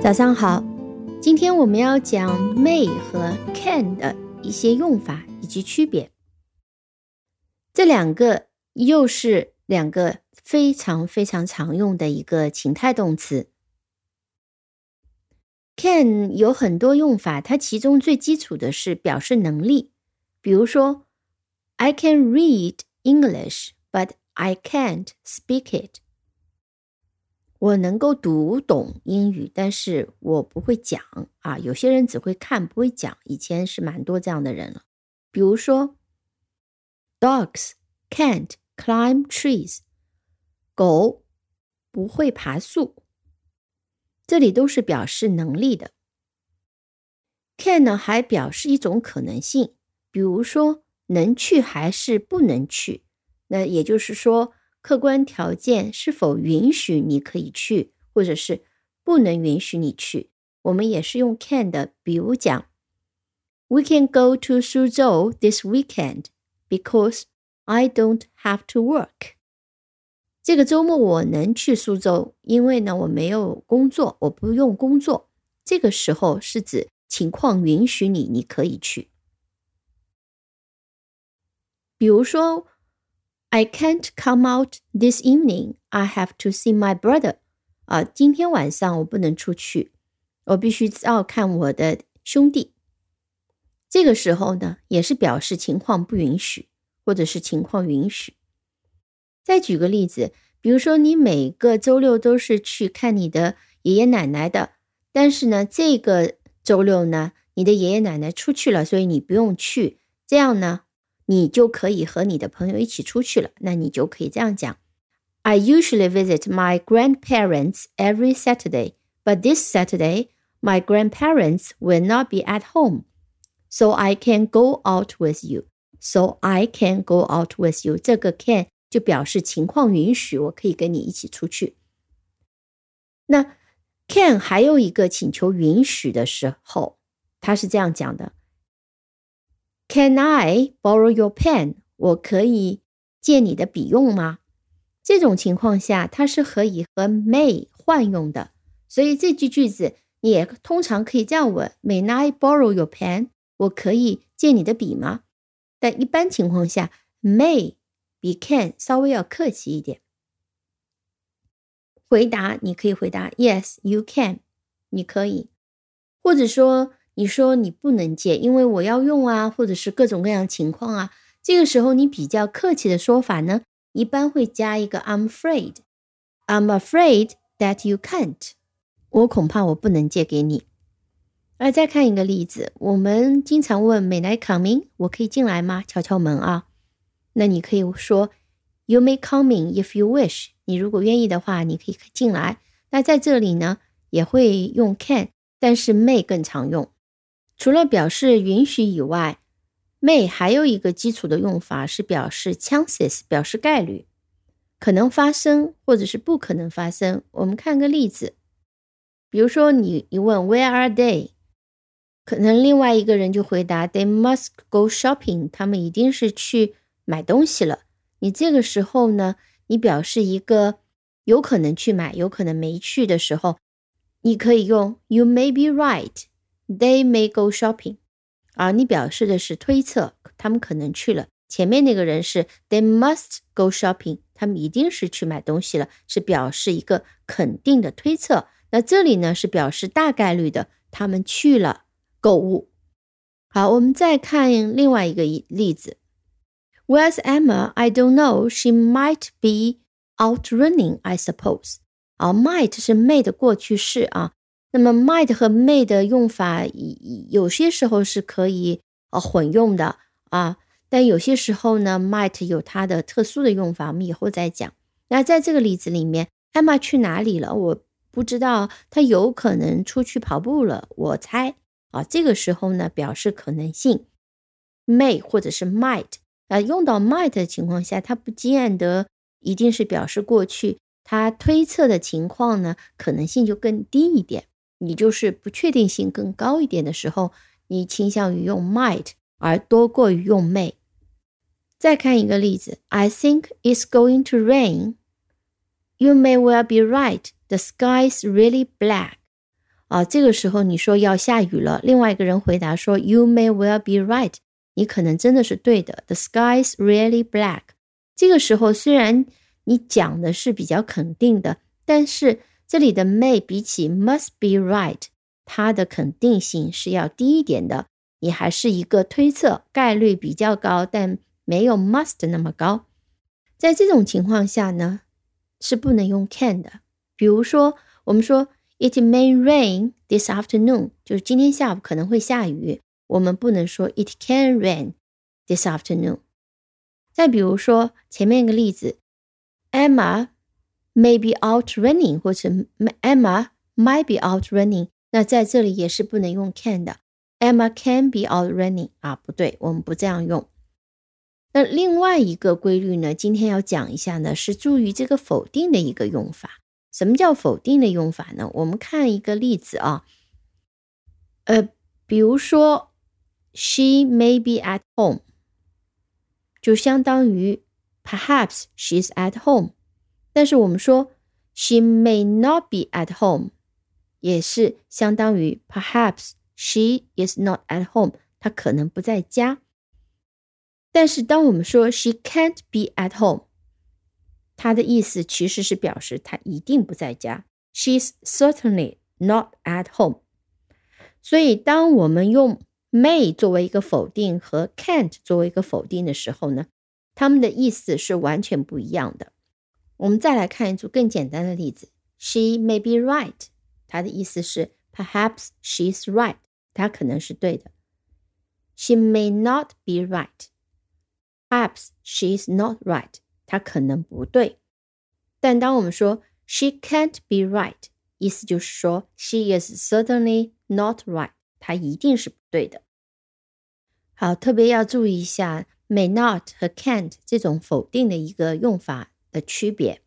早上好，今天我们要讲 may 和 can 的一些用法以及区别。这两个又是两个非常非常常用的一个情态动词。can 有很多用法，它其中最基础的是表示能力，比如说 I can read English, but I can't speak it。我能够读懂英语，但是我不会讲啊。有些人只会看，不会讲。以前是蛮多这样的人了。比如说，Dogs can't climb trees，狗不会爬树。这里都是表示能力的。Can 呢还表示一种可能性，比如说能去还是不能去。那也就是说。客观条件是否允许你可以去，或者是不能允许你去？我们也是用 can 的，比如讲，We can go to Suzhou this weekend because I don't have to work。这个周末我能去苏州，因为呢我没有工作，我不用工作。这个时候是指情况允许你，你可以去。比如说。I can't come out this evening. I have to see my brother. 啊，今天晚上我不能出去，我必须要看我的兄弟。这个时候呢，也是表示情况不允许，或者是情况允许。再举个例子，比如说你每个周六都是去看你的爷爷奶奶的，但是呢，这个周六呢，你的爷爷奶奶出去了，所以你不用去。这样呢？你就可以和你的朋友一起出去了。那你就可以这样讲：I usually visit my grandparents every Saturday, but this Saturday my grandparents will not be at home, so I can go out with you. So I can go out with you. 这个 can 就表示情况允许，我可以跟你一起出去。那 can 还有一个请求允许的时候，他是这样讲的。 Can I borrow your pen？我可以借你的笔用吗？这种情况下，它是可以和 may 换用的，所以这句句子你也通常可以这样问：May I borrow your pen？我可以借你的笔吗？但一般情况下，may 比 can 稍微要客气一点。回答你可以回答 Yes，you can，你可以，或者说。你说你不能借，因为我要用啊，或者是各种各样情况啊。这个时候你比较客气的说法呢，一般会加一个 I'm afraid. I'm afraid that you can't. 我恐怕我不能借给你。来，再看一个例子，我们经常问 May I come in？我可以进来吗？敲敲门啊。那你可以说 You may come in if you wish。你如果愿意的话，你可以进来。那在这里呢，也会用 can，但是 may 更常用。除了表示允许以外，may 还有一个基础的用法是表示 chances，表示概率，可能发生或者是不可能发生。我们看个例子，比如说你一问 Where are they？可能另外一个人就回答 They must go shopping。他们一定是去买东西了。你这个时候呢，你表示一个有可能去买，有可能没去的时候，你可以用 You may be right。They may go shopping，啊，你表示的是推测，他们可能去了。前面那个人是 They must go shopping，他们一定是去买东西了，是表示一个肯定的推测。那这里呢是表示大概率的，他们去了购物。好，我们再看另外一个例子。Where's Emma? I don't know. She might be out running, I suppose. 啊，might 是 may 的过去式啊。那么，might 和 may 的用法，有些时候是可以呃混用的啊，但有些时候呢，might 有它的特殊的用法，我们以后再讲。那在这个例子里面，Emma 去哪里了？我不知道，她有可能出去跑步了，我猜啊。这个时候呢，表示可能性，may 或者是 might 啊，用到 might 的情况下，它不见得一定是表示过去，它推测的情况呢，可能性就更低一点。你就是不确定性更高一点的时候，你倾向于用 might 而多过于用 may。再看一个例子，I think it's going to rain. You may well be right. The sky's really black. 啊，这个时候你说要下雨了，另外一个人回答说 You may well be right，你可能真的是对的。The sky's really black。这个时候虽然你讲的是比较肯定的，但是这里的 may 比起 must be right，它的肯定性是要低一点的。你还是一个推测，概率比较高，但没有 must 那么高。在这种情况下呢，是不能用 can 的。比如说，我们说 It may rain this afternoon，就是今天下午可能会下雨。我们不能说 It can rain this afternoon。再比如说前面一个例子，Emma may be out running，或者 Emma might be out running，那在这里也是不能用 can 的。Emma can be out running 啊，不对，我们不这样用。那另外一个规律呢，今天要讲一下呢，是注意这个否定的一个用法。什么叫否定的用法呢？我们看一个例子啊，呃，比如说，She may be at home，就相当于 Perhaps she's at home。但是我们说 She may not be at home，也是相当于 Perhaps she is not at home，她可能不在家。但是当我们说 She can't be at home。它的意思其实是表示她一定不在家。She's certainly not at home。所以，当我们用 may 作为一个否定和 can't 作为一个否定的时候呢，它们的意思是完全不一样的。我们再来看一组更简单的例子：She may be right。它的意思是 perhaps she's right，她可能是对的。She may not be right。Perhaps she's not right。它可能不对，但当我们说 she can't be right，意思就是说 she is certainly not right，它一定是不对的。好，特别要注意一下 may not 和 can't 这种否定的一个用法 的区别。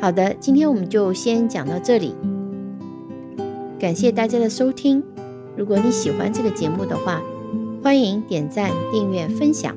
好的，今天我们就先讲到这里，感谢大家的收听。如果你喜欢这个节目的话，欢迎点赞、订阅、分享。